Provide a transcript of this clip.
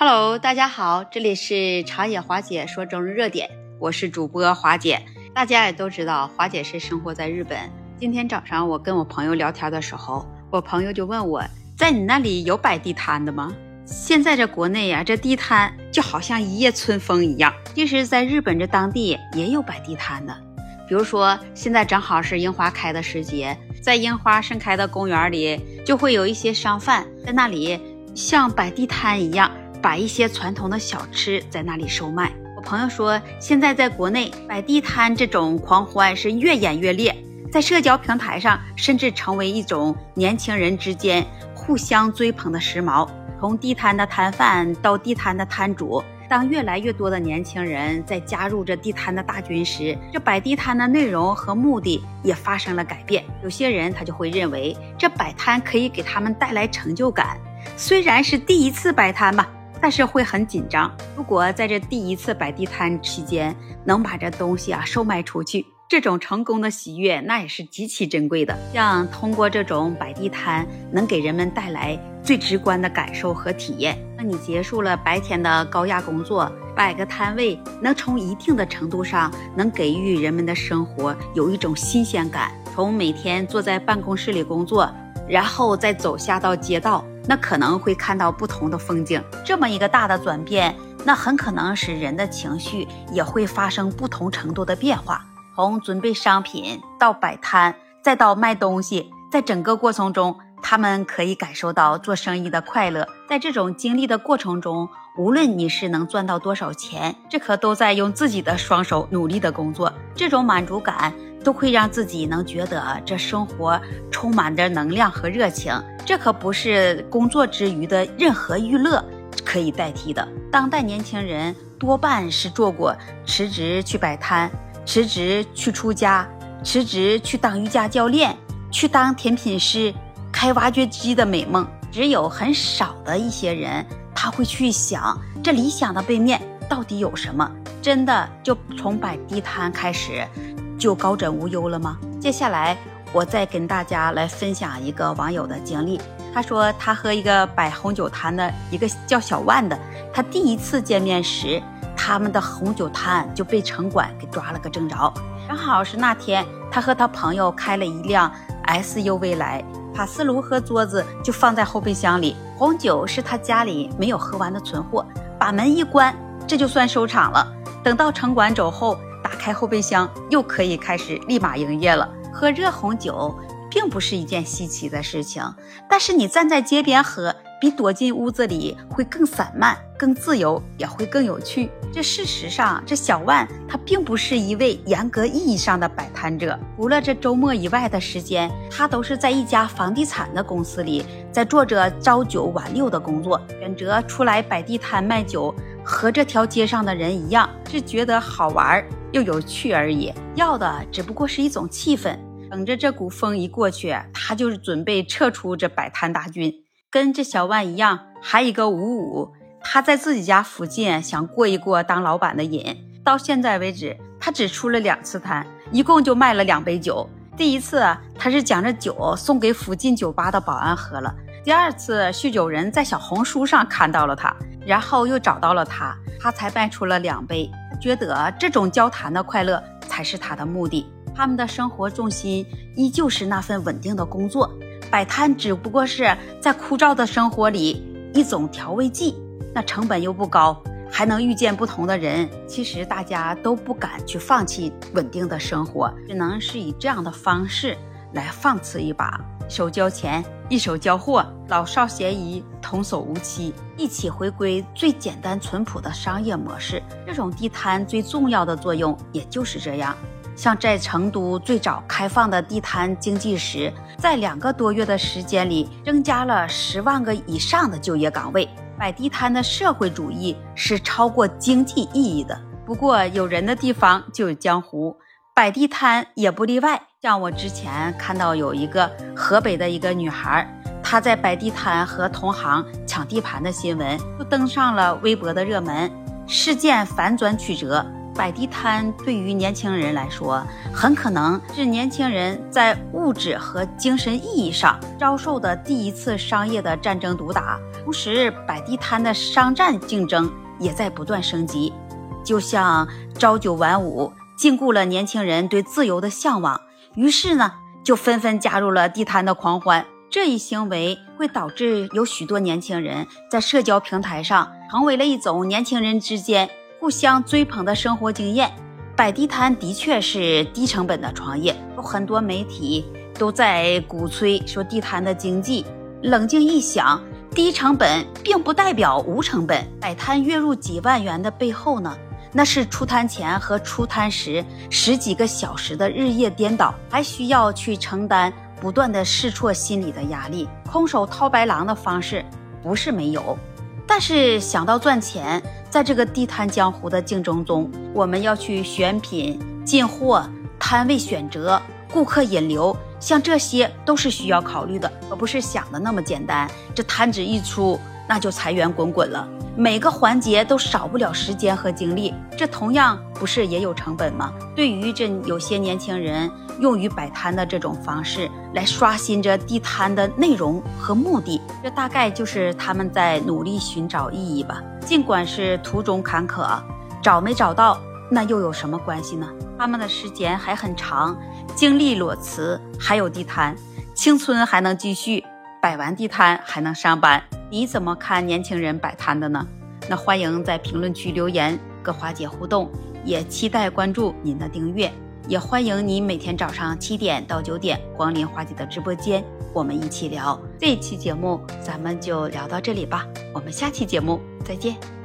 Hello，大家好，这里是长野华姐说中日热点，我是主播华姐。大家也都知道，华姐是生活在日本。今天早上我跟我朋友聊天的时候，我朋友就问我，在你那里有摆地摊的吗？现在这国内呀，这地摊就好像一夜春风一样。其实，在日本这当地也有摆地摊的，比如说现在正好是樱花开的时节，在樱花盛开的公园里，就会有一些商贩在那里像摆地摊一样。摆一些传统的小吃在那里售卖。我朋友说，现在在国内摆地摊这种狂欢是越演越烈，在社交平台上甚至成为一种年轻人之间互相追捧的时髦。从地摊的摊贩到地摊的摊主，当越来越多的年轻人在加入这地摊的大军时，这摆地摊的内容和目的也发生了改变。有些人他就会认为，这摆摊可以给他们带来成就感，虽然是第一次摆摊吧。但是会很紧张。如果在这第一次摆地摊期间能把这东西啊售卖出去，这种成功的喜悦那也是极其珍贵的。像通过这种摆地摊，能给人们带来最直观的感受和体验。那你结束了白天的高压工作，摆个摊位，能从一定的程度上能给予人们的生活有一种新鲜感。从每天坐在办公室里工作，然后再走下到街道。那可能会看到不同的风景，这么一个大的转变，那很可能使人的情绪也会发生不同程度的变化。从准备商品到摆摊，再到卖东西，在整个过程中，他们可以感受到做生意的快乐。在这种经历的过程中，无论你是能赚到多少钱，这可都在用自己的双手努力的工作，这种满足感。都会让自己能觉得这生活充满着能量和热情，这可不是工作之余的任何娱乐可以代替的。当代年轻人多半是做过辞职去摆摊、辞职去出家、辞职去当瑜伽教练、去当甜品师、开挖掘机的美梦，只有很少的一些人他会去想这理想的背面到底有什么。真的就从摆地摊开始。就高枕无忧了吗？接下来我再跟大家来分享一个网友的经历。他说，他和一个摆红酒摊的一个叫小万的，他第一次见面时，他们的红酒摊就被城管给抓了个正着。正好是那天，他和他朋友开了一辆 SUV 来，卡斯炉和桌子就放在后备箱里，红酒是他家里没有喝完的存货。把门一关，这就算收场了。等到城管走后。打开后备箱，又可以开始立马营业了。喝热红酒并不是一件稀奇的事情，但是你站在街边喝，比躲进屋子里会更散漫、更自由，也会更有趣。这事实上，这小万他并不是一位严格意义上的摆摊者，除了这周末以外的时间，他都是在一家房地产的公司里，在做着朝九晚六的工作。选择出来摆地摊卖酒，和这条街上的人一样，是觉得好玩儿。又有趣而已，要的只不过是一种气氛。等着这股风一过去，他就是准备撤出这摆摊大军。跟这小万一样，还一个五五，他在自己家附近想过一过当老板的瘾。到现在为止，他只出了两次摊，一共就卖了两杯酒。第一次他是将这酒送给附近酒吧的保安喝了。第二次酗酒人在小红书上看到了他，然后又找到了他，他才卖出了两杯。觉得这种交谈的快乐才是他的目的。他们的生活重心依旧是那份稳定的工作，摆摊只不过是在枯燥的生活里一种调味剂。那成本又不高，还能遇见不同的人。其实大家都不敢去放弃稳定的生活，只能是以这样的方式来放肆一把。手交钱，一手交货，老少咸宜，童叟无欺，一起回归最简单淳朴的商业模式。这种地摊最重要的作用也就是这样。像在成都最早开放的地摊经济时，在两个多月的时间里，增加了十万个以上的就业岗位。摆地摊的社会主义是超过经济意义的。不过，有人的地方就有江湖。摆地摊也不例外，像我之前看到有一个河北的一个女孩，他在摆地摊和同行抢地盘的新闻，又登上了微博的热门。事件反转曲折，摆地摊对于年轻人来说，很可能是年轻人在物质和精神意义上遭受的第一次商业的战争毒打。同时，摆地摊的商战竞争也在不断升级，就像朝九晚五，禁锢了年轻人对自由的向往。于是呢，就纷纷加入了地摊的狂欢。这一行为会导致有许多年轻人在社交平台上成为了一种年轻人之间互相追捧的生活经验。摆地摊的确是低成本的创业，有很多媒体都在鼓吹说地摊的经济。冷静一想。低成本并不代表无成本。摆摊月入几万元的背后呢，那是出摊前和出摊时十几个小时的日夜颠倒，还需要去承担不断的试错心理的压力。空手套白狼的方式不是没有，但是想到赚钱，在这个地摊江湖的竞争中，我们要去选品、进货、摊位选择、顾客引流。像这些都是需要考虑的，而不是想的那么简单。这摊子一出，那就财源滚滚了。每个环节都少不了时间和精力，这同样不是也有成本吗？对于这有些年轻人用于摆摊的这种方式来刷新着地摊的内容和目的，这大概就是他们在努力寻找意义吧。尽管是途中坎坷，找没找到那又有什么关系呢？他们的时间还很长。经历裸辞，还有地摊，青春还能继续，摆完地摊还能上班。你怎么看年轻人摆摊的呢？那欢迎在评论区留言跟花姐互动，也期待关注您的订阅，也欢迎您每天早上七点到九点光临花姐的直播间，我们一起聊。这期节目咱们就聊到这里吧，我们下期节目再见。